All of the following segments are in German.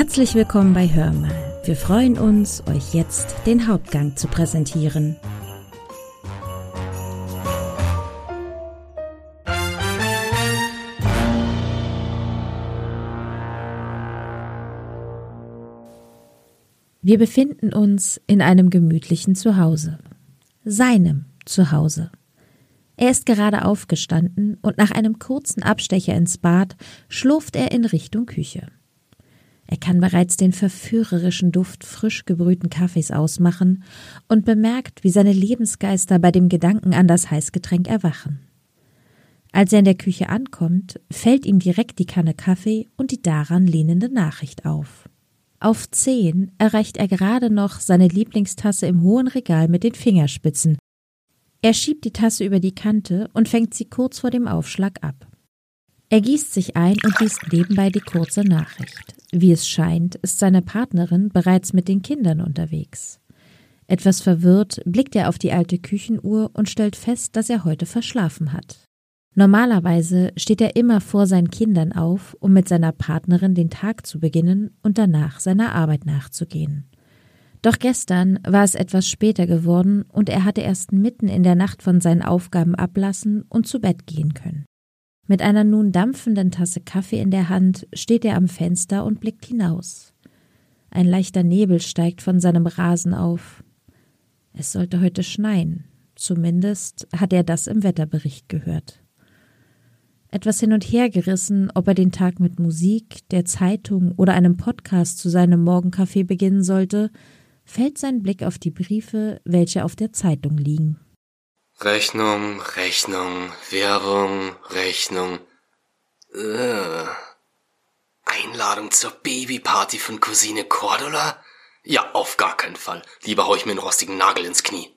Herzlich willkommen bei Hörmal. Wir freuen uns, euch jetzt den Hauptgang zu präsentieren. Wir befinden uns in einem gemütlichen Zuhause. Seinem Zuhause. Er ist gerade aufgestanden und nach einem kurzen Abstecher ins Bad schlurft er in Richtung Küche. Er kann bereits den verführerischen Duft frisch gebrühten Kaffees ausmachen und bemerkt, wie seine Lebensgeister bei dem Gedanken an das Heißgetränk erwachen. Als er in der Küche ankommt, fällt ihm direkt die Kanne Kaffee und die daran lehnende Nachricht auf. Auf zehn erreicht er gerade noch seine Lieblingstasse im hohen Regal mit den Fingerspitzen. Er schiebt die Tasse über die Kante und fängt sie kurz vor dem Aufschlag ab. Er gießt sich ein und liest nebenbei die kurze Nachricht. Wie es scheint, ist seine Partnerin bereits mit den Kindern unterwegs. Etwas verwirrt blickt er auf die alte Küchenuhr und stellt fest, dass er heute verschlafen hat. Normalerweise steht er immer vor seinen Kindern auf, um mit seiner Partnerin den Tag zu beginnen und danach seiner Arbeit nachzugehen. Doch gestern war es etwas später geworden und er hatte erst mitten in der Nacht von seinen Aufgaben ablassen und zu Bett gehen können. Mit einer nun dampfenden Tasse Kaffee in der Hand steht er am Fenster und blickt hinaus. Ein leichter Nebel steigt von seinem Rasen auf. Es sollte heute schneien, zumindest hat er das im Wetterbericht gehört. Etwas hin und her gerissen, ob er den Tag mit Musik, der Zeitung oder einem Podcast zu seinem Morgenkaffee beginnen sollte, fällt sein Blick auf die Briefe, welche auf der Zeitung liegen. Rechnung, Rechnung, Werbung, Rechnung. Äh. Einladung zur Babyparty von Cousine Cordula? Ja, auf gar keinen Fall. Lieber hau ich mir einen rostigen Nagel ins Knie.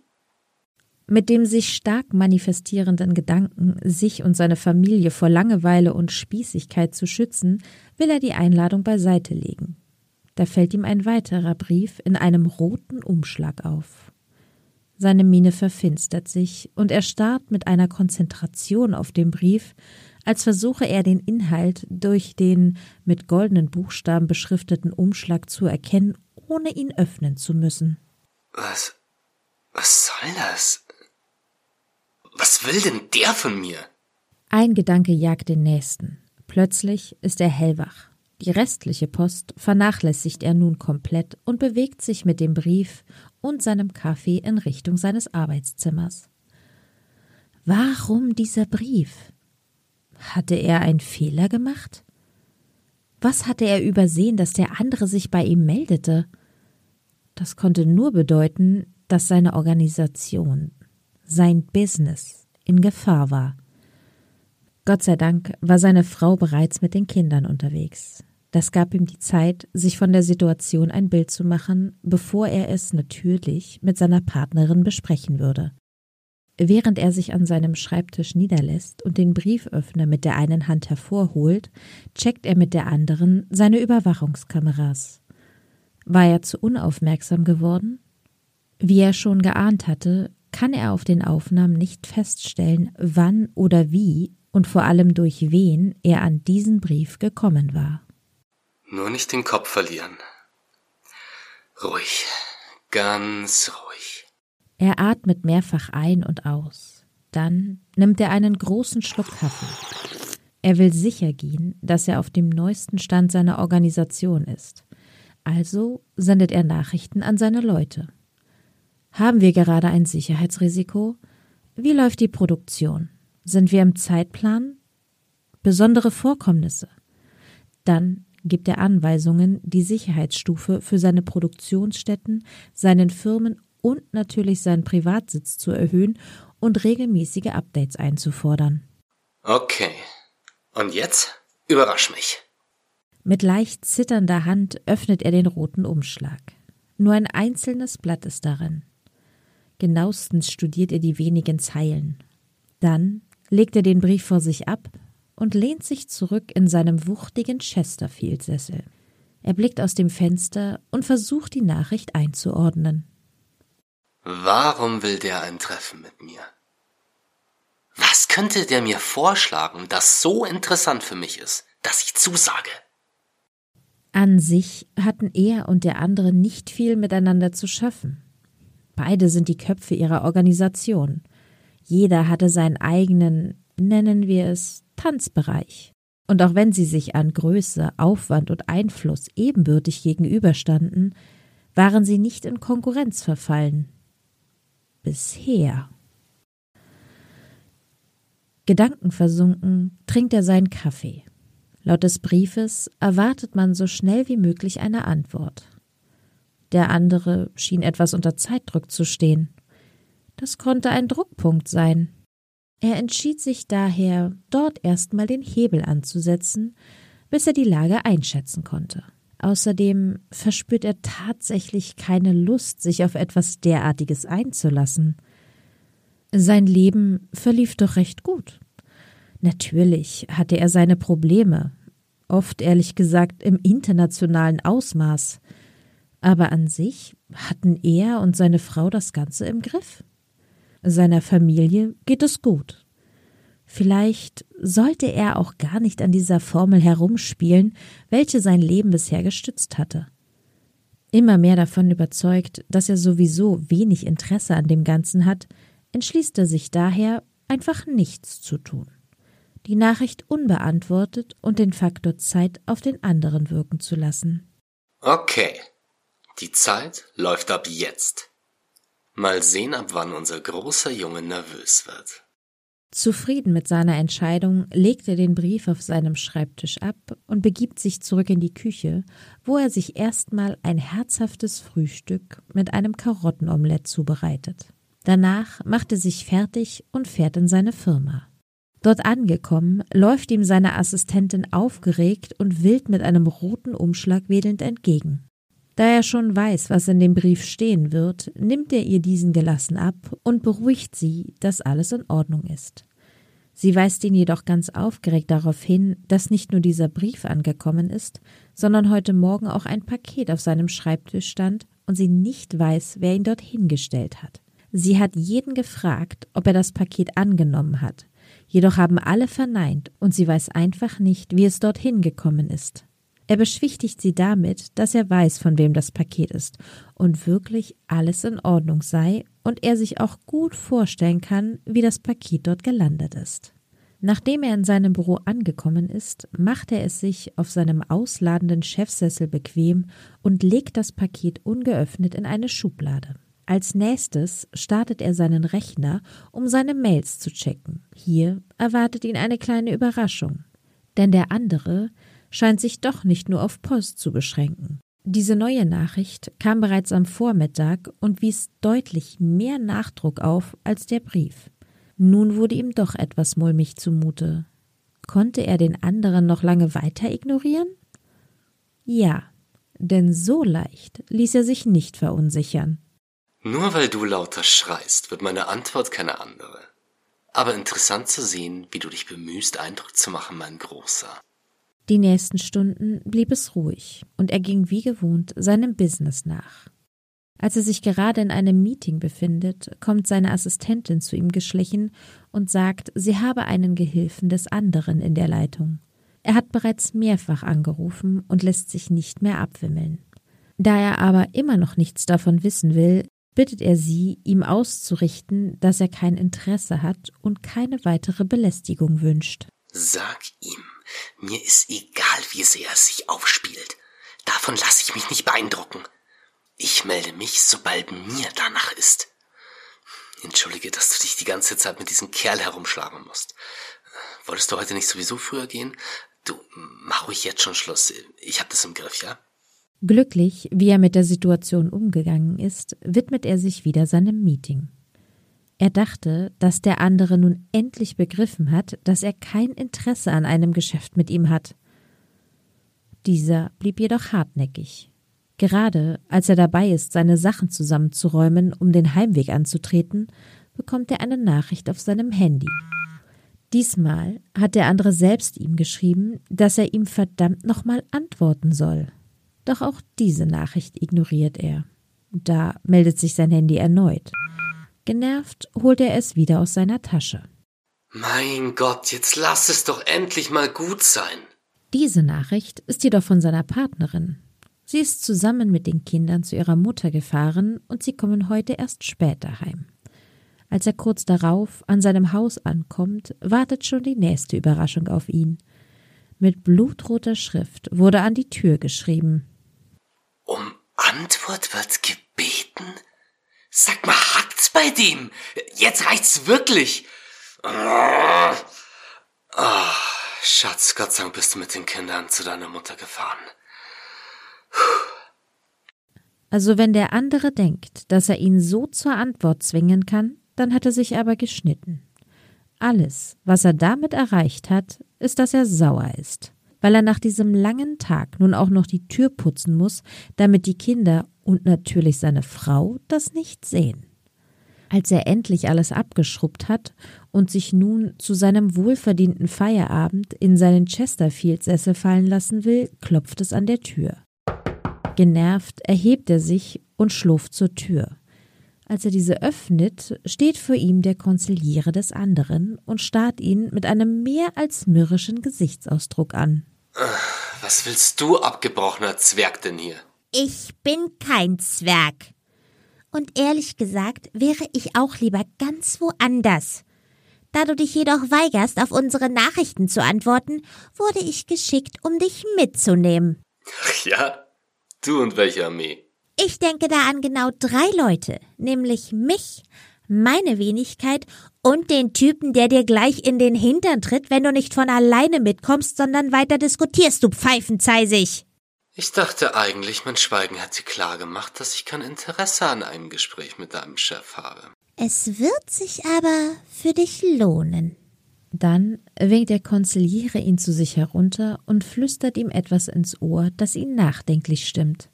Mit dem sich stark manifestierenden Gedanken, sich und seine Familie vor Langeweile und Spießigkeit zu schützen, will er die Einladung beiseite legen. Da fällt ihm ein weiterer Brief in einem roten Umschlag auf. Seine Miene verfinstert sich, und er starrt mit einer Konzentration auf den Brief, als versuche er den Inhalt durch den mit goldenen Buchstaben beschrifteten Umschlag zu erkennen, ohne ihn öffnen zu müssen. Was? Was soll das? Was will denn der von mir? Ein Gedanke jagt den nächsten. Plötzlich ist er hellwach. Die restliche Post vernachlässigt er nun komplett und bewegt sich mit dem Brief und seinem Kaffee in Richtung seines Arbeitszimmers. Warum dieser Brief? Hatte er einen Fehler gemacht? Was hatte er übersehen, dass der andere sich bei ihm meldete? Das konnte nur bedeuten, dass seine Organisation, sein Business in Gefahr war. Gott sei Dank war seine Frau bereits mit den Kindern unterwegs. Das gab ihm die Zeit, sich von der Situation ein Bild zu machen, bevor er es natürlich mit seiner Partnerin besprechen würde. Während er sich an seinem Schreibtisch niederlässt und den Brieföffner mit der einen Hand hervorholt, checkt er mit der anderen seine Überwachungskameras. War er zu unaufmerksam geworden? Wie er schon geahnt hatte, kann er auf den Aufnahmen nicht feststellen, wann oder wie und vor allem durch wen er an diesen Brief gekommen war. Nur nicht den Kopf verlieren. Ruhig, ganz ruhig. Er atmet mehrfach ein und aus. Dann nimmt er einen großen Schluck Kaffee. Er will sicher gehen, dass er auf dem neuesten Stand seiner Organisation ist. Also sendet er Nachrichten an seine Leute. Haben wir gerade ein Sicherheitsrisiko? Wie läuft die Produktion? Sind wir im Zeitplan? Besondere Vorkommnisse? Dann gibt er Anweisungen, die Sicherheitsstufe für seine Produktionsstätten, seinen Firmen und natürlich seinen Privatsitz zu erhöhen und regelmäßige Updates einzufordern. Okay. Und jetzt überrasch mich. Mit leicht zitternder Hand öffnet er den roten Umschlag. Nur ein einzelnes Blatt ist darin. Genauestens studiert er die wenigen Zeilen. Dann legt er den Brief vor sich ab und lehnt sich zurück in seinem wuchtigen Chesterfield-Sessel. Er blickt aus dem Fenster und versucht die Nachricht einzuordnen. Warum will der ein Treffen mit mir? Was könnte der mir vorschlagen, das so interessant für mich ist, dass ich zusage? An sich hatten er und der andere nicht viel miteinander zu schaffen. Beide sind die Köpfe ihrer Organisation. Jeder hatte seinen eigenen, nennen wir es, Tanzbereich. Und auch wenn sie sich an Größe, Aufwand und Einfluss ebenbürtig gegenüberstanden, waren sie nicht in Konkurrenz verfallen. Bisher. Gedankenversunken trinkt er seinen Kaffee. Laut des Briefes erwartet man so schnell wie möglich eine Antwort. Der andere schien etwas unter Zeitdruck zu stehen. Das konnte ein Druckpunkt sein. Er entschied sich daher, dort erstmal den Hebel anzusetzen, bis er die Lage einschätzen konnte. Außerdem verspürt er tatsächlich keine Lust, sich auf etwas derartiges einzulassen. Sein Leben verlief doch recht gut. Natürlich hatte er seine Probleme, oft ehrlich gesagt im internationalen Ausmaß, aber an sich hatten er und seine Frau das Ganze im Griff. Seiner Familie geht es gut. Vielleicht sollte er auch gar nicht an dieser Formel herumspielen, welche sein Leben bisher gestützt hatte. Immer mehr davon überzeugt, dass er sowieso wenig Interesse an dem Ganzen hat, entschließt er sich daher, einfach nichts zu tun. Die Nachricht unbeantwortet und den Faktor Zeit auf den anderen wirken zu lassen. Okay. Die Zeit läuft ab jetzt. Mal sehen, ab wann unser großer Junge nervös wird. Zufrieden mit seiner Entscheidung legt er den Brief auf seinem Schreibtisch ab und begibt sich zurück in die Küche, wo er sich erstmal ein herzhaftes Frühstück mit einem Karottenomelett zubereitet. Danach macht er sich fertig und fährt in seine Firma. Dort angekommen, läuft ihm seine Assistentin aufgeregt und wild mit einem roten Umschlag wedelnd entgegen. Da er schon weiß, was in dem Brief stehen wird, nimmt er ihr diesen gelassen ab und beruhigt sie, dass alles in Ordnung ist. Sie weist ihn jedoch ganz aufgeregt darauf hin, dass nicht nur dieser Brief angekommen ist, sondern heute Morgen auch ein Paket auf seinem Schreibtisch stand und sie nicht weiß, wer ihn dort hingestellt hat. Sie hat jeden gefragt, ob er das Paket angenommen hat. Jedoch haben alle verneint und sie weiß einfach nicht, wie es dorthin gekommen ist. Er beschwichtigt sie damit, dass er weiß, von wem das Paket ist und wirklich alles in Ordnung sei und er sich auch gut vorstellen kann, wie das Paket dort gelandet ist. Nachdem er in seinem Büro angekommen ist, macht er es sich auf seinem ausladenden Chefsessel bequem und legt das Paket ungeöffnet in eine Schublade. Als nächstes startet er seinen Rechner, um seine Mails zu checken. Hier erwartet ihn eine kleine Überraschung. Denn der andere scheint sich doch nicht nur auf Post zu beschränken. Diese neue Nachricht kam bereits am Vormittag und wies deutlich mehr Nachdruck auf als der Brief. Nun wurde ihm doch etwas mulmig zumute. Konnte er den anderen noch lange weiter ignorieren? Ja, denn so leicht ließ er sich nicht verunsichern. Nur weil du lauter schreist, wird meine Antwort keine andere. Aber interessant zu sehen, wie du dich bemühst, Eindruck zu machen, mein Großer. Die nächsten Stunden blieb es ruhig, und er ging wie gewohnt seinem Business nach. Als er sich gerade in einem Meeting befindet, kommt seine Assistentin zu ihm geschlichen und sagt, sie habe einen Gehilfen des anderen in der Leitung. Er hat bereits mehrfach angerufen und lässt sich nicht mehr abwimmeln. Da er aber immer noch nichts davon wissen will, bittet er sie, ihm auszurichten, dass er kein Interesse hat und keine weitere Belästigung wünscht. Sag ihm, mir ist egal, wie sehr es sich aufspielt. Davon lasse ich mich nicht beeindrucken. Ich melde mich, sobald mir danach ist. Entschuldige, dass du dich die ganze Zeit mit diesem Kerl herumschlagen musst. Wolltest du heute nicht sowieso früher gehen? Du, mach ruhig jetzt schon Schluss. Ich hab das im Griff, ja? Glücklich, wie er mit der Situation umgegangen ist, widmet er sich wieder seinem Meeting. Er dachte, dass der andere nun endlich begriffen hat, dass er kein Interesse an einem Geschäft mit ihm hat. Dieser blieb jedoch hartnäckig. Gerade als er dabei ist, seine Sachen zusammenzuräumen, um den Heimweg anzutreten, bekommt er eine Nachricht auf seinem Handy. Diesmal hat der andere selbst ihm geschrieben, dass er ihm verdammt nochmal antworten soll. Doch auch diese Nachricht ignoriert er. Da meldet sich sein Handy erneut. Genervt holt er es wieder aus seiner Tasche. Mein Gott, jetzt lass es doch endlich mal gut sein. Diese Nachricht ist jedoch von seiner Partnerin. Sie ist zusammen mit den Kindern zu ihrer Mutter gefahren und sie kommen heute erst später heim. Als er kurz darauf an seinem Haus ankommt, wartet schon die nächste Überraschung auf ihn. Mit blutroter Schrift wurde an die Tür geschrieben. Um Antwort wird gebeten? Sag mal, hackt's bei dem? Jetzt reicht's wirklich. Oh, Schatz, Gott sei Dank bist du mit den Kindern zu deiner Mutter gefahren. Also wenn der andere denkt, dass er ihn so zur Antwort zwingen kann, dann hat er sich aber geschnitten. Alles, was er damit erreicht hat, ist, dass er sauer ist, weil er nach diesem langen Tag nun auch noch die Tür putzen muss, damit die Kinder und natürlich seine Frau das nicht sehen. Als er endlich alles abgeschrubbt hat und sich nun zu seinem wohlverdienten Feierabend in seinen Chesterfield-Sessel fallen lassen will, klopft es an der Tür. Genervt erhebt er sich und schlurft zur Tür. Als er diese öffnet, steht vor ihm der Konziliere des anderen und starrt ihn mit einem mehr als mürrischen Gesichtsausdruck an. Was willst du, abgebrochener Zwerg, denn hier? Ich bin kein Zwerg. Und ehrlich gesagt wäre ich auch lieber ganz woanders. Da du dich jedoch weigerst, auf unsere Nachrichten zu antworten, wurde ich geschickt, um dich mitzunehmen. Ach ja, Du und welche Armee? Ich denke da an genau drei Leute, nämlich mich, meine Wenigkeit und den Typen, der dir gleich in den Hintern tritt, wenn du nicht von alleine mitkommst, sondern weiter diskutierst, du Pfeifenzeisig. Ich dachte eigentlich, mein Schweigen hätte klar gemacht, dass ich kein Interesse an einem Gespräch mit deinem Chef habe. Es wird sich aber für dich lohnen. Dann winkt der Konziliere ihn zu sich herunter und flüstert ihm etwas ins Ohr, das ihn nachdenklich stimmt.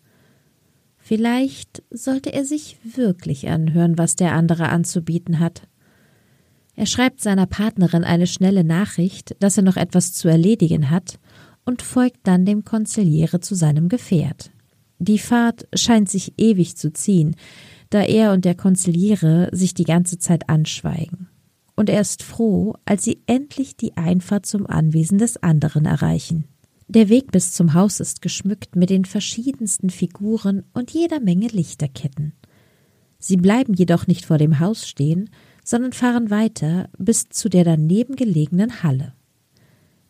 Vielleicht sollte er sich wirklich anhören, was der andere anzubieten hat. Er schreibt seiner Partnerin eine schnelle Nachricht, dass er noch etwas zu erledigen hat, und folgt dann dem Konziliere zu seinem Gefährt. Die Fahrt scheint sich ewig zu ziehen, da er und der Konziliere sich die ganze Zeit anschweigen und er ist froh, als sie endlich die Einfahrt zum Anwesen des anderen erreichen. Der Weg bis zum Haus ist geschmückt mit den verschiedensten Figuren und jeder Menge Lichterketten. Sie bleiben jedoch nicht vor dem Haus stehen, sondern fahren weiter bis zu der daneben gelegenen Halle.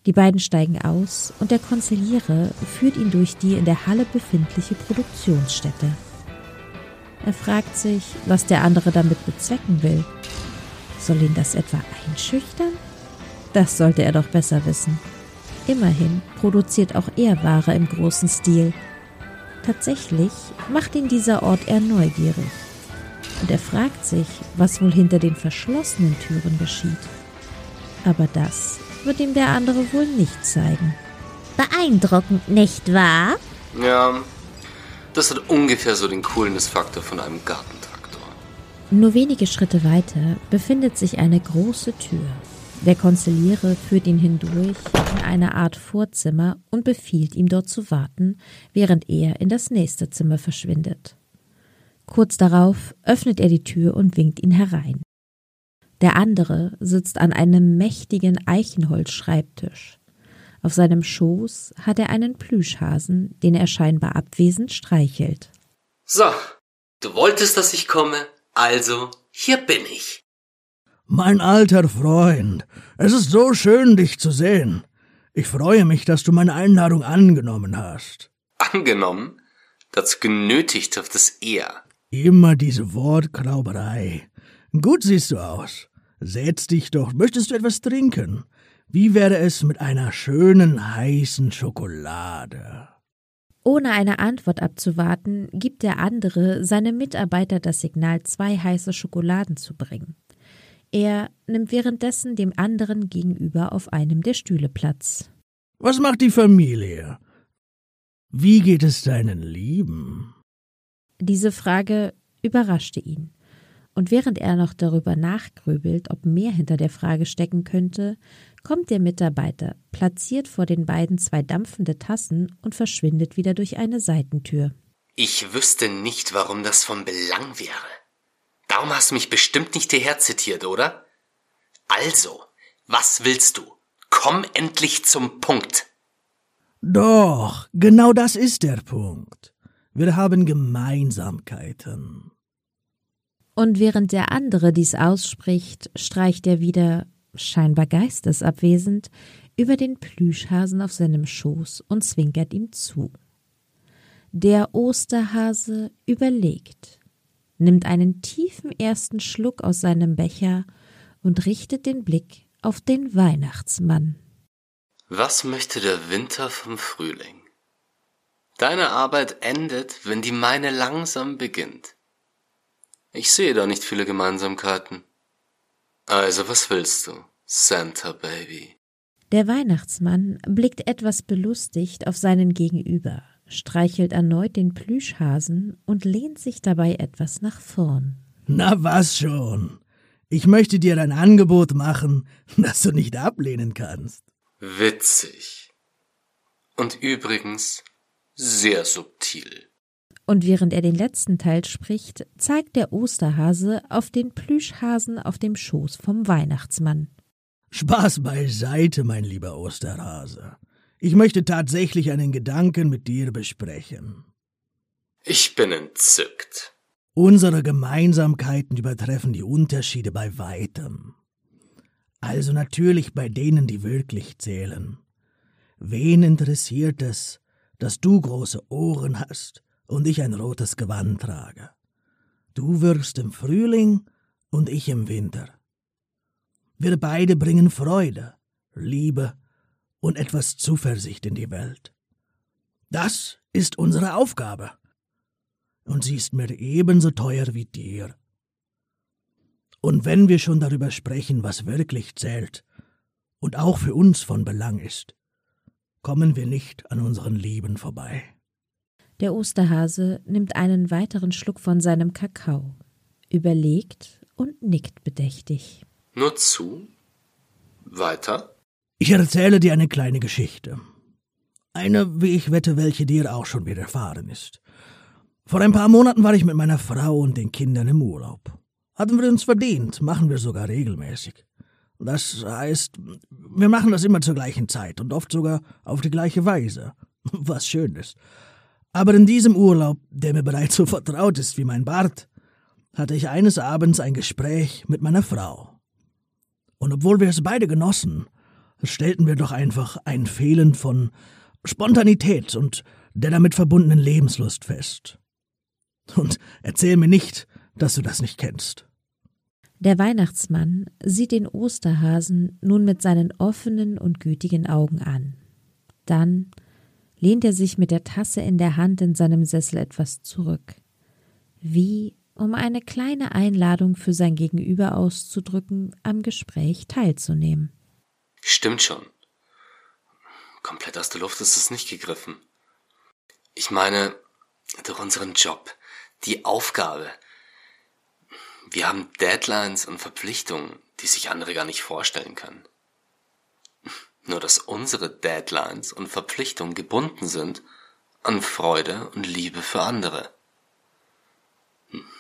Die beiden steigen aus und der Konziliere führt ihn durch die in der Halle befindliche Produktionsstätte. Er fragt sich, was der andere damit bezwecken will soll ihn das etwa einschüchtern? Das sollte er doch besser wissen. Immerhin produziert auch er Ware im großen Stil. Tatsächlich macht ihn dieser Ort eher neugierig. Und er fragt sich, was wohl hinter den verschlossenen Türen geschieht. Aber das wird ihm der andere wohl nicht zeigen. Beeindruckend, nicht wahr? Ja, das hat ungefähr so den Coolness-Faktor von einem Garten. Nur wenige Schritte weiter befindet sich eine große Tür. Der Konziliere führt ihn hindurch in eine Art Vorzimmer und befiehlt ihm dort zu warten, während er in das nächste Zimmer verschwindet. Kurz darauf öffnet er die Tür und winkt ihn herein. Der andere sitzt an einem mächtigen Eichenholzschreibtisch. Auf seinem Schoß hat er einen Plüschhasen, den er scheinbar abwesend streichelt. So, du wolltest, dass ich komme, also, hier bin ich. Mein alter Freund, es ist so schön, dich zu sehen. Ich freue mich, dass du meine Einladung angenommen hast. Angenommen? Dazu genötigt auf das eher. Immer diese Wortklauberei. Gut siehst du aus. Setz dich doch. Möchtest du etwas trinken? Wie wäre es mit einer schönen heißen Schokolade? Ohne eine Antwort abzuwarten, gibt der andere seinem Mitarbeiter das Signal, zwei heiße Schokoladen zu bringen. Er nimmt währenddessen dem anderen gegenüber auf einem der Stühle Platz. Was macht die Familie? Wie geht es deinen Lieben? Diese Frage überraschte ihn. Und während er noch darüber nachgrübelt, ob mehr hinter der Frage stecken könnte, kommt der Mitarbeiter, platziert vor den beiden zwei dampfende Tassen und verschwindet wieder durch eine Seitentür. Ich wüsste nicht, warum das von Belang wäre. Darum hast du mich bestimmt nicht hierher zitiert, oder? Also, was willst du? Komm endlich zum Punkt. Doch, genau das ist der Punkt. Wir haben Gemeinsamkeiten. Und während der andere dies ausspricht, streicht er wieder, scheinbar geistesabwesend, über den Plüschhasen auf seinem Schoß und zwinkert ihm zu. Der Osterhase überlegt, nimmt einen tiefen ersten Schluck aus seinem Becher und richtet den Blick auf den Weihnachtsmann. Was möchte der Winter vom Frühling? Deine Arbeit endet, wenn die meine langsam beginnt. Ich sehe da nicht viele Gemeinsamkeiten. Also was willst du, Santa Baby? Der Weihnachtsmann blickt etwas belustigt auf seinen Gegenüber, streichelt erneut den Plüschhasen und lehnt sich dabei etwas nach vorn. Na was schon. Ich möchte dir ein Angebot machen, das du nicht ablehnen kannst. Witzig. Und übrigens sehr subtil. Und während er den letzten Teil spricht, zeigt der Osterhase auf den Plüschhasen auf dem Schoß vom Weihnachtsmann. Spaß beiseite, mein lieber Osterhase. Ich möchte tatsächlich einen Gedanken mit dir besprechen. Ich bin entzückt. Unsere Gemeinsamkeiten übertreffen die Unterschiede bei weitem. Also natürlich bei denen, die wirklich zählen. Wen interessiert es, dass du große Ohren hast und ich ein rotes Gewand trage. Du wirkst im Frühling und ich im Winter. Wir beide bringen Freude, Liebe und etwas Zuversicht in die Welt. Das ist unsere Aufgabe. Und sie ist mir ebenso teuer wie dir. Und wenn wir schon darüber sprechen, was wirklich zählt und auch für uns von Belang ist, kommen wir nicht an unseren Lieben vorbei. Der Osterhase nimmt einen weiteren Schluck von seinem Kakao, überlegt und nickt bedächtig. Nur zu? Weiter? Ich erzähle dir eine kleine Geschichte. Eine, wie ich wette, welche dir auch schon widerfahren ist. Vor ein paar Monaten war ich mit meiner Frau und den Kindern im Urlaub. Hatten wir uns verdient, machen wir sogar regelmäßig. Das heißt, wir machen das immer zur gleichen Zeit und oft sogar auf die gleiche Weise, was schön ist. Aber in diesem Urlaub, der mir bereits so vertraut ist wie mein Bart, hatte ich eines Abends ein Gespräch mit meiner Frau. Und obwohl wir es beide genossen, stellten wir doch einfach ein Fehlen von Spontanität und der damit verbundenen Lebenslust fest. Und erzähl mir nicht, dass du das nicht kennst. Der Weihnachtsmann sieht den Osterhasen nun mit seinen offenen und gütigen Augen an. Dann lehnt er sich mit der Tasse in der Hand in seinem Sessel etwas zurück, wie um eine kleine Einladung für sein Gegenüber auszudrücken, am Gespräch teilzunehmen. Stimmt schon. Komplett aus der Luft ist es nicht gegriffen. Ich meine, durch unseren Job, die Aufgabe. Wir haben Deadlines und Verpflichtungen, die sich andere gar nicht vorstellen können. Nur dass unsere Deadlines und Verpflichtungen gebunden sind an Freude und Liebe für andere.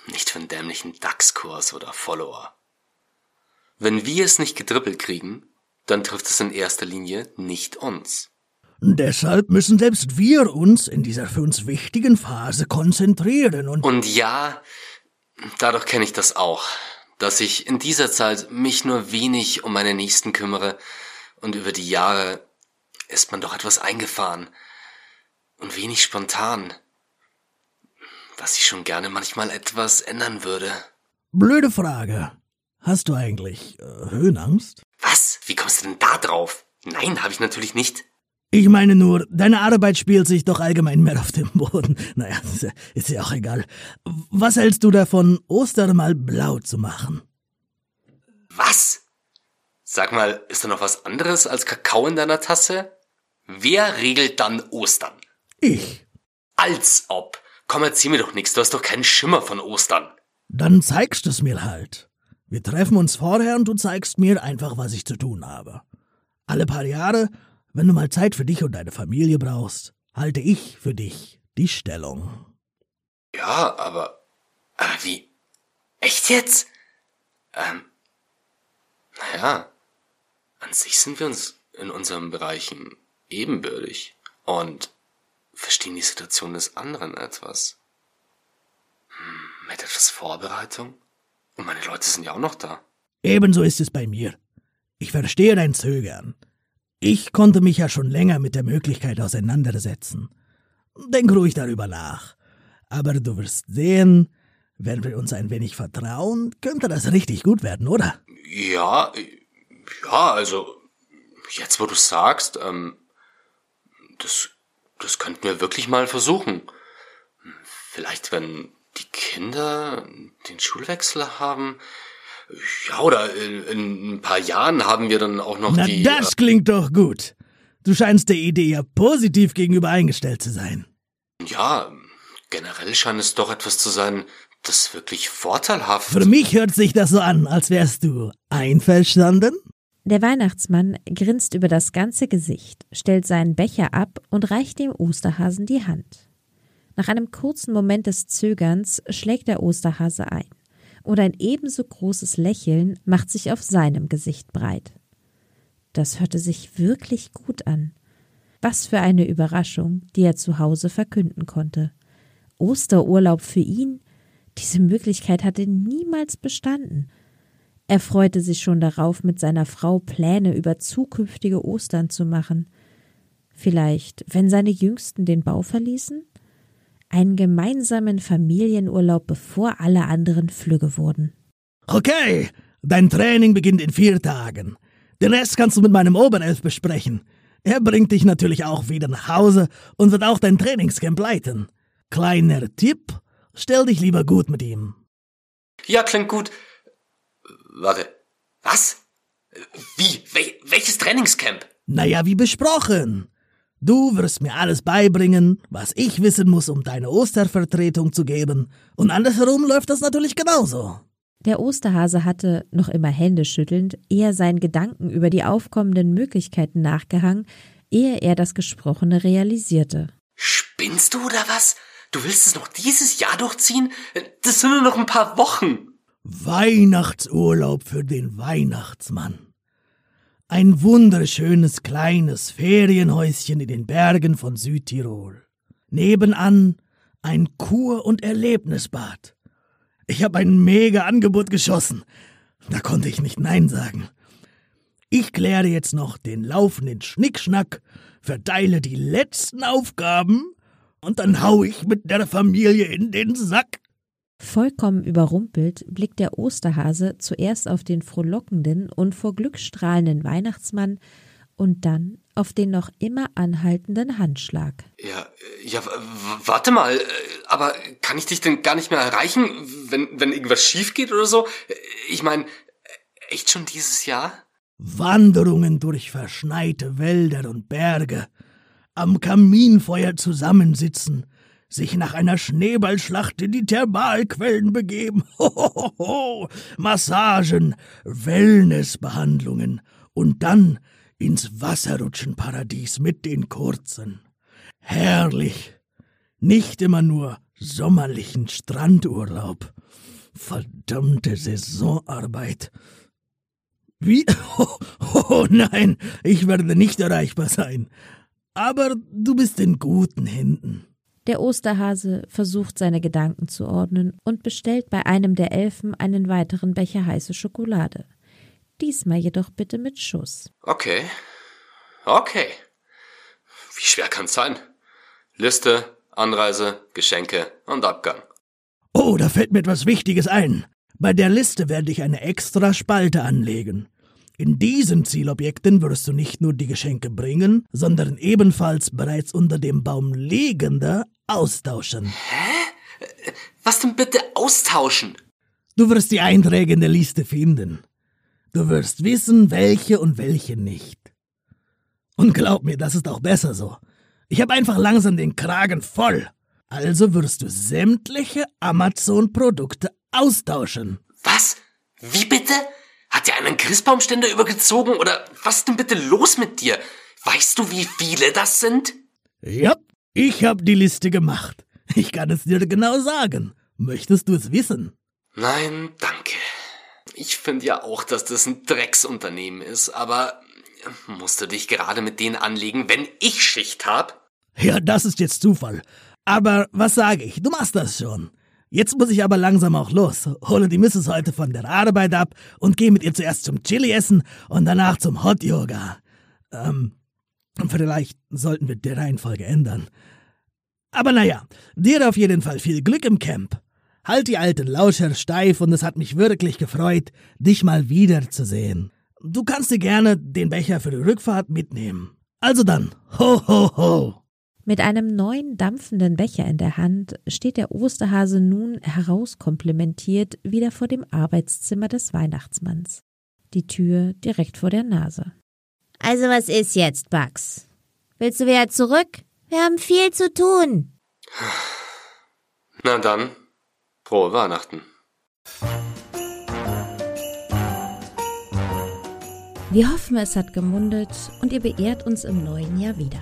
Nicht für einen dämlichen DAX-Kurs oder Follower. Wenn wir es nicht gedribbelt kriegen, dann trifft es in erster Linie nicht uns. Deshalb müssen selbst wir uns in dieser für uns wichtigen Phase konzentrieren und. Und ja, dadurch kenne ich das auch, dass ich in dieser Zeit mich nur wenig um meine Nächsten kümmere und über die Jahre ist man doch etwas eingefahren und wenig spontan, was ich schon gerne manchmal etwas ändern würde. Blöde Frage. Hast du eigentlich äh, Höhenangst? Was? Wie kommst du denn da drauf? Nein, habe ich natürlich nicht. Ich meine nur, deine Arbeit spielt sich doch allgemein mehr auf dem Boden. Naja, ist ja auch egal. Was hältst du davon, Ostern mal blau zu machen? Was? Sag mal, ist da noch was anderes als Kakao in deiner Tasse? Wer regelt dann Ostern? Ich. Als ob. Komm, erzähl mir doch nichts, du hast doch keinen Schimmer von Ostern. Dann zeigst du es mir halt. Wir treffen uns vorher und du zeigst mir einfach, was ich zu tun habe. Alle paar Jahre, wenn du mal Zeit für dich und deine Familie brauchst, halte ich für dich die Stellung. Ja, aber. Aber wie? Echt jetzt? Ähm. Naja. An sich sind wir uns in unseren Bereichen ebenbürtig. und verstehen die Situation des anderen etwas. Hm, mit etwas Vorbereitung? Und meine Leute sind ja auch noch da. Ebenso ist es bei mir. Ich verstehe dein Zögern. Ich konnte mich ja schon länger mit der Möglichkeit auseinandersetzen. Denk ruhig darüber nach. Aber du wirst sehen, wenn wir uns ein wenig vertrauen, könnte das richtig gut werden, oder? Ja, ja, also jetzt wo du sagst, ähm, das, das könnten wir wirklich mal versuchen. Vielleicht, wenn die Kinder den Schulwechsel haben. Ja, oder in, in ein paar Jahren haben wir dann auch noch Na, die. das klingt doch gut. Du scheinst der Idee ja positiv gegenüber eingestellt zu sein. Ja, generell scheint es doch etwas zu sein, das wirklich vorteilhaft. Für mich hört sich das so an, als wärst du einverstanden? Der Weihnachtsmann grinst über das ganze Gesicht, stellt seinen Becher ab und reicht dem Osterhasen die Hand. Nach einem kurzen Moment des Zögerns schlägt der Osterhase ein, und ein ebenso großes Lächeln macht sich auf seinem Gesicht breit. Das hörte sich wirklich gut an. Was für eine Überraschung, die er zu Hause verkünden konnte. Osterurlaub für ihn? Diese Möglichkeit hatte niemals bestanden. Er freute sich schon darauf, mit seiner Frau Pläne über zukünftige Ostern zu machen. Vielleicht, wenn seine Jüngsten den Bau verließen? Einen gemeinsamen Familienurlaub, bevor alle anderen flügge wurden. Okay, dein Training beginnt in vier Tagen. Den Rest kannst du mit meinem Oberelf besprechen. Er bringt dich natürlich auch wieder nach Hause und wird auch dein Trainingscamp leiten. Kleiner Tipp, stell dich lieber gut mit ihm. Ja, klingt gut. Warte. Was? Wie? Wel welches Trainingscamp? Naja, wie besprochen. Du wirst mir alles beibringen, was ich wissen muss, um deine Ostervertretung zu geben. Und andersherum läuft das natürlich genauso. Der Osterhase hatte, noch immer händeschüttelnd, eher seinen Gedanken über die aufkommenden Möglichkeiten nachgehangen, ehe er das Gesprochene realisierte. Spinnst du oder was? Du willst es noch dieses Jahr durchziehen? Das sind nur noch ein paar Wochen. Weihnachtsurlaub für den Weihnachtsmann. Ein wunderschönes kleines Ferienhäuschen in den Bergen von Südtirol. Nebenan ein Kur- und Erlebnisbad. Ich habe ein mega Angebot geschossen. Da konnte ich nicht Nein sagen. Ich kläre jetzt noch den laufenden Schnickschnack, verteile die letzten Aufgaben und dann hau ich mit der Familie in den Sack. Vollkommen überrumpelt blickt der Osterhase zuerst auf den frohlockenden und vor Glück strahlenden Weihnachtsmann und dann auf den noch immer anhaltenden Handschlag. Ja, ja, warte mal, aber kann ich dich denn gar nicht mehr erreichen, wenn, wenn irgendwas schief geht oder so? Ich meine, echt schon dieses Jahr? Wanderungen durch verschneite Wälder und Berge, am Kaminfeuer zusammensitzen, sich nach einer Schneeballschlacht in die Thermalquellen begeben, Hohoho, Massagen, Wellnessbehandlungen und dann ins Wasserrutschenparadies mit den Kurzen. Herrlich. Nicht immer nur sommerlichen Strandurlaub. Verdammte Saisonarbeit. Wie? Oh, oh nein, ich werde nicht erreichbar sein. Aber du bist in guten Händen. Der Osterhase versucht seine Gedanken zu ordnen und bestellt bei einem der Elfen einen weiteren Becher heiße Schokolade. Diesmal jedoch bitte mit Schuss. Okay. Okay. Wie schwer kann's sein? Liste, Anreise, Geschenke und Abgang. Oh, da fällt mir etwas Wichtiges ein. Bei der Liste werde ich eine extra Spalte anlegen. In diesen Zielobjekten wirst du nicht nur die Geschenke bringen, sondern ebenfalls bereits unter dem Baum liegende austauschen. Hä? Was denn bitte austauschen? Du wirst die Einträge in der Liste finden. Du wirst wissen, welche und welche nicht. Und glaub mir, das ist auch besser so. Ich habe einfach langsam den Kragen voll. Also wirst du sämtliche Amazon-Produkte austauschen. Was? Wie bitte? Hat dir einen Christbaumständer übergezogen oder was ist denn bitte los mit dir? Weißt du, wie viele das sind? Ja, ich hab die Liste gemacht. Ich kann es dir genau sagen. Möchtest du es wissen? Nein, danke. Ich finde ja auch, dass das ein Drecksunternehmen ist, aber musst du dich gerade mit denen anlegen, wenn ich Schicht hab? Ja, das ist jetzt Zufall. Aber was sage ich, du machst das schon. Jetzt muss ich aber langsam auch los. Hole die Missus heute von der Arbeit ab und gehe mit ihr zuerst zum Chili essen und danach zum Hot Yoga. Ähm, vielleicht sollten wir die Reihenfolge ändern. Aber naja, dir auf jeden Fall viel Glück im Camp. Halt die alten Lauscher steif und es hat mich wirklich gefreut, dich mal wiederzusehen. Du kannst dir gerne den Becher für die Rückfahrt mitnehmen. Also dann, ho, ho, ho. Mit einem neuen dampfenden Becher in der Hand steht der Osterhase nun herauskomplimentiert wieder vor dem Arbeitszimmer des Weihnachtsmanns. Die Tür direkt vor der Nase. Also was ist jetzt, Bugs? Willst du wieder zurück? Wir haben viel zu tun. Na dann, frohe Weihnachten. Wir hoffen, es hat gemundet und ihr beehrt uns im neuen Jahr wieder.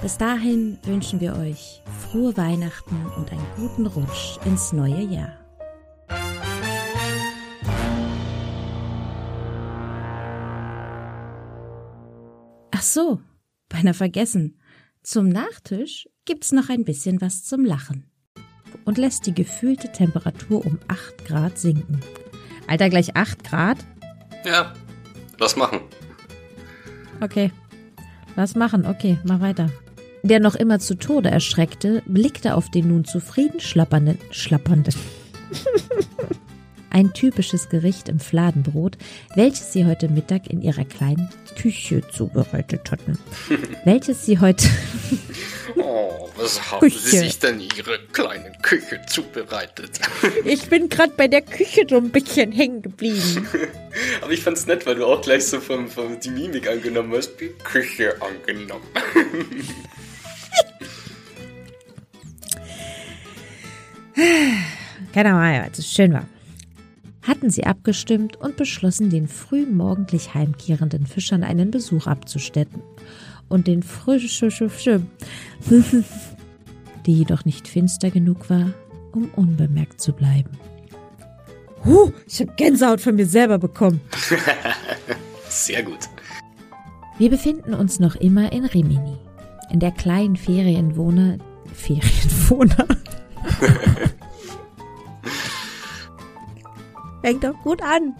Bis dahin wünschen wir euch frohe Weihnachten und einen guten Rutsch ins neue Jahr. So, beinahe vergessen. Zum Nachtisch gibt's noch ein bisschen was zum Lachen und lässt die gefühlte Temperatur um 8 Grad sinken. Alter, gleich 8 Grad? Ja, lass machen. Okay. Lass machen, okay, mach weiter der noch immer zu Tode erschreckte, blickte auf den nun zufrieden schlappernden, schlappernden. Ein typisches Gericht im Fladenbrot, welches sie heute Mittag in ihrer kleinen Küche zubereitet hatten. welches sie heute. oh, was haben Küche. Sie sich denn in Ihre kleinen Küche zubereitet? ich bin gerade bei der Küche so ein bisschen hängen geblieben. Aber ich fand's nett, weil du auch gleich so vom, vom die Mimik angenommen hast. Die Küche angenommen. Keine Ahnung, als es schön war. Hatten sie abgestimmt und beschlossen, den frühmorgendlich heimkehrenden Fischern einen Besuch abzustatten und den frischen, die jedoch nicht finster genug war, um unbemerkt zu bleiben. Huh, ich habe Gänsehaut von mir selber bekommen. Sehr gut. Wir befinden uns noch immer in Rimini, in der kleinen Ferienwohner, Ferienwohner, Fängt doch gut an.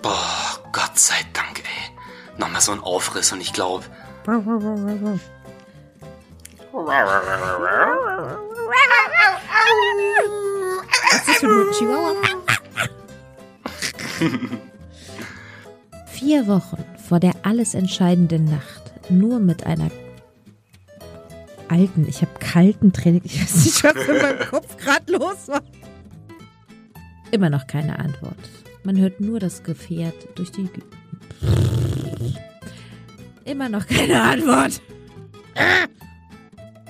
Boah, Gott sei Dank, ey. Nochmal so ein Aufriss und ich glaube. Was ist für ein Chihuahua? Vier Wochen vor der alles entscheidenden Nacht, nur mit einer alten, ich habe kalten Training, ich weiß nicht, was in meinem Kopf gerade los war. Immer noch keine Antwort. Man hört nur das Gefährt durch die. Gü Immer noch keine Antwort.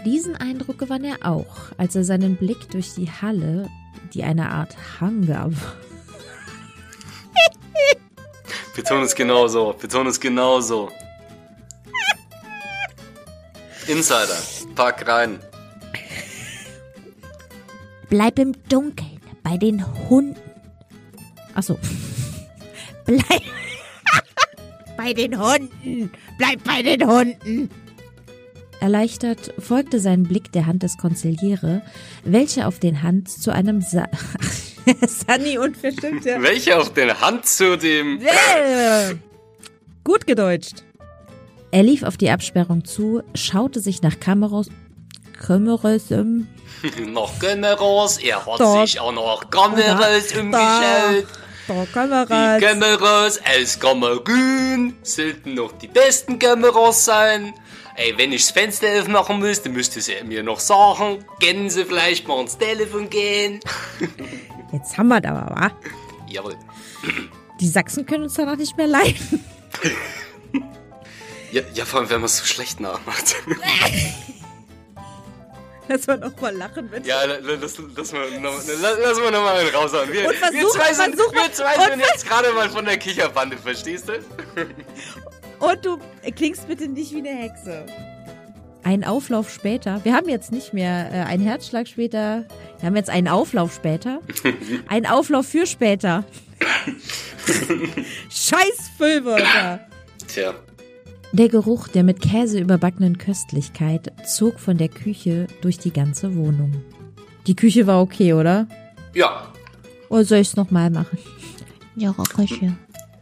Diesen Eindruck gewann er auch, als er seinen Blick durch die Halle, die eine Art Hangar war. Beton es genauso. Beton es genauso. Insider, pack rein. Bleib im Dunkeln bei den Hunden. Achso. Bleib bei den Hunden. Bleib bei den Hunden. Erleichtert folgte sein Blick der Hand des Konziliere, welche auf den Hand zu einem Sa Sunny und verstimmt ja. Welche auf den Hand zu dem. Gut gedeutscht. Er lief auf die Absperrung zu, schaute sich nach Kameras. Kameras ähm, noch Kameras, er hat da, sich auch noch da, umgeschaut. Da, Kameras. Die Kameras aus Kamerun sollten noch die besten Kameras sein. Ey, wenn ich das Fenster aufmachen müsste, müsste sie mir noch sagen. Kennen Sie vielleicht mal ins Telefon gehen? Jetzt haben wir das aber, wa? Jawohl. Die Sachsen können uns danach nicht mehr leiden. Ja, ja, vor allem, wenn man es so schlecht nachmacht. Lass mal nochmal lachen, bitte. Ja, lass, lass, lass mal nochmal lass mal noch einen raushauen. Wir, versuch, wir zwei sind, versuch wir zwei sind jetzt gerade mal von der Kicherbande, verstehst du? Und du klingst bitte nicht wie eine Hexe. Ein Auflauf später. Wir haben jetzt nicht mehr äh, einen Herzschlag später. Wir haben jetzt einen Auflauf später. Ein Auflauf für später. Scheiß Füllwörter. Tja. Der Geruch der mit Käse überbackenen Köstlichkeit zog von der Küche durch die ganze Wohnung. Die Küche war okay, oder? Ja. Oder soll ich es nochmal machen? Ja, Küche.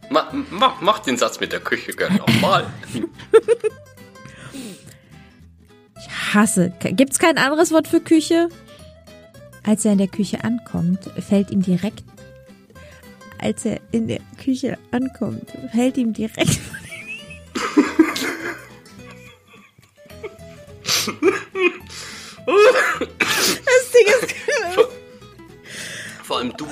Ma, mach, mach den Satz mit der Küche gerne nochmal. Ich hasse. Gibt's kein anderes Wort für Küche? Als er in der Küche ankommt, fällt ihm direkt. Als er in der Küche ankommt, fällt ihm direkt.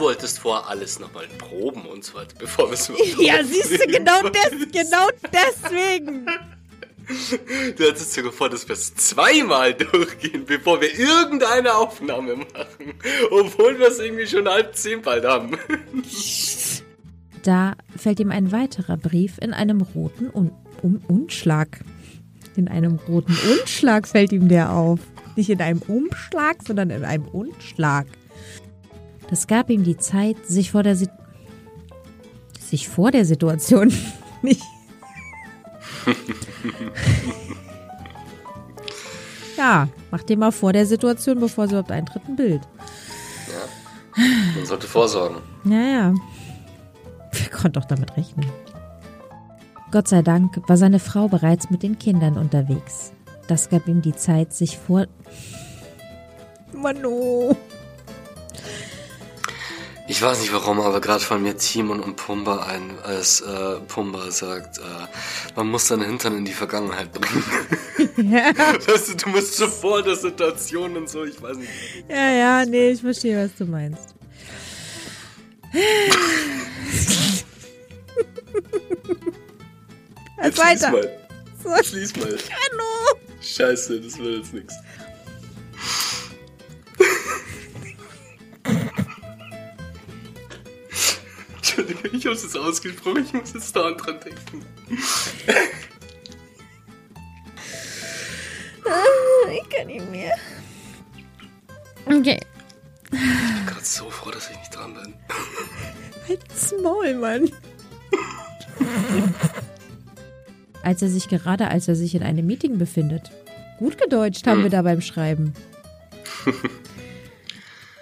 Wolltest vorher alles nochmal proben und so weiter, bevor wir es Ja, siehst du, genau, des, genau deswegen. Du hattest sogar vor, dass wir es zweimal durchgehen, bevor wir irgendeine Aufnahme machen. Obwohl wir es irgendwie schon halb zehn bald haben. Da fällt ihm ein weiterer Brief in einem roten Un um Umschlag. In einem roten Umschlag fällt ihm der auf. Nicht in einem Umschlag, sondern in einem Umschlag. Das gab ihm die Zeit, sich vor der, si sich vor der Situation nicht. ja, mach dir mal vor der Situation, bevor sie überhaupt eintritt, ein Bild. Ja, man sollte vorsorgen. Naja, wer konnte doch damit rechnen? Gott sei Dank war seine Frau bereits mit den Kindern unterwegs. Das gab ihm die Zeit, sich vor. Manu. Ich weiß nicht warum, aber gerade von mir Timon und Pumba ein, als äh, Pumba sagt, äh, man muss seinen Hintern in die Vergangenheit bringen. Ja. weißt du, du musst so vor der Situation und so, ich weiß nicht. Ja, ja, nee, ich verstehe, was du meinst. Jetzt weiter. Schließ mal. So. Schließ mal. Hallo. Scheiße, das wird jetzt nichts. Entschuldigung, ich hab's jetzt ausgesprochen, ich muss jetzt da dran denken. ich kann nicht mehr. Okay. Ich bin gerade so froh, dass ich nicht dran bin. Halt's Maul, Mann. als er sich gerade, als er sich in einem Meeting befindet. Gut gedeutscht haben hm. wir da beim Schreiben.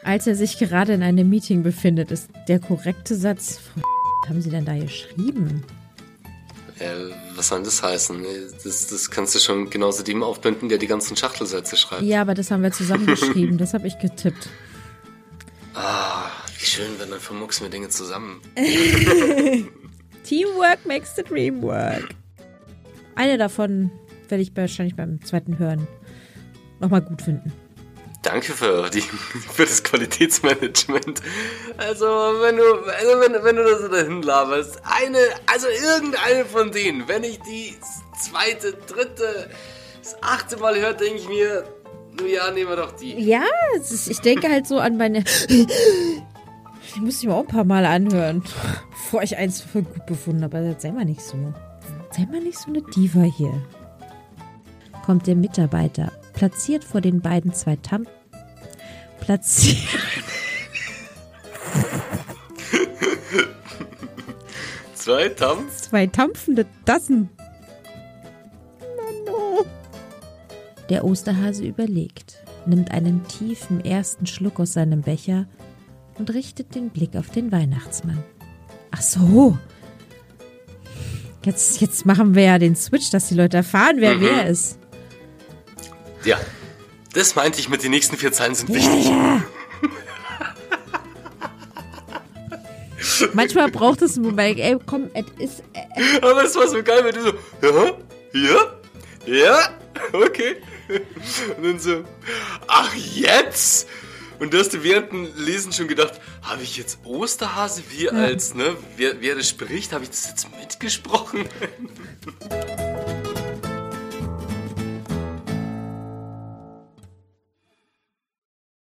als er sich gerade in einem Meeting befindet, ist der korrekte Satz. Was haben Sie denn da geschrieben? Äh, was soll das heißen? Das, das kannst du schon genauso dem aufbinden, der die ganzen Schachtelsätze schreibt. Ja, aber das haben wir zusammengeschrieben. das habe ich getippt. Ah, wie schön, wenn dann vermucksen wir Dinge zusammen. Teamwork makes the dream work. Eine davon werde ich wahrscheinlich beim zweiten Hören nochmal gut finden. Danke für, die, für das Qualitätsmanagement. Also, wenn du, also wenn, wenn du das so dahin laberst, eine, also irgendeine von denen, wenn ich die zweite, dritte, das achte Mal höre, denke ich mir, ja, nehmen wir doch die. Ja, ist, ich denke halt so an meine. Ich muss sie mir auch ein paar Mal anhören, bevor ich eins für gut befunden habe. Also, sei mal nicht so. Sei mal nicht so eine Diva hier. Kommt der Mitarbeiter, platziert vor den beiden zwei Tam... Platziert... zwei Tampf? Zwei tampfende Tassen. No, Der Osterhase überlegt, nimmt einen tiefen ersten Schluck aus seinem Becher und richtet den Blick auf den Weihnachtsmann. Ach so, Jetzt, jetzt machen wir ja den Switch, dass die Leute erfahren, wer mhm. wer ist. Ja, das meinte ich mit den nächsten vier Zeilen sind wichtig. Yeah. Manchmal braucht es einen Moment, ey, komm, es ist. Äh, Aber es war so geil, wenn du so, ja, ja, ja, okay. Und dann so, ach jetzt? Und du hast dir während dem Lesen schon gedacht, habe ich jetzt Osterhase wie ja. als, ne, wer, wer das spricht, habe ich das jetzt mitgesprochen?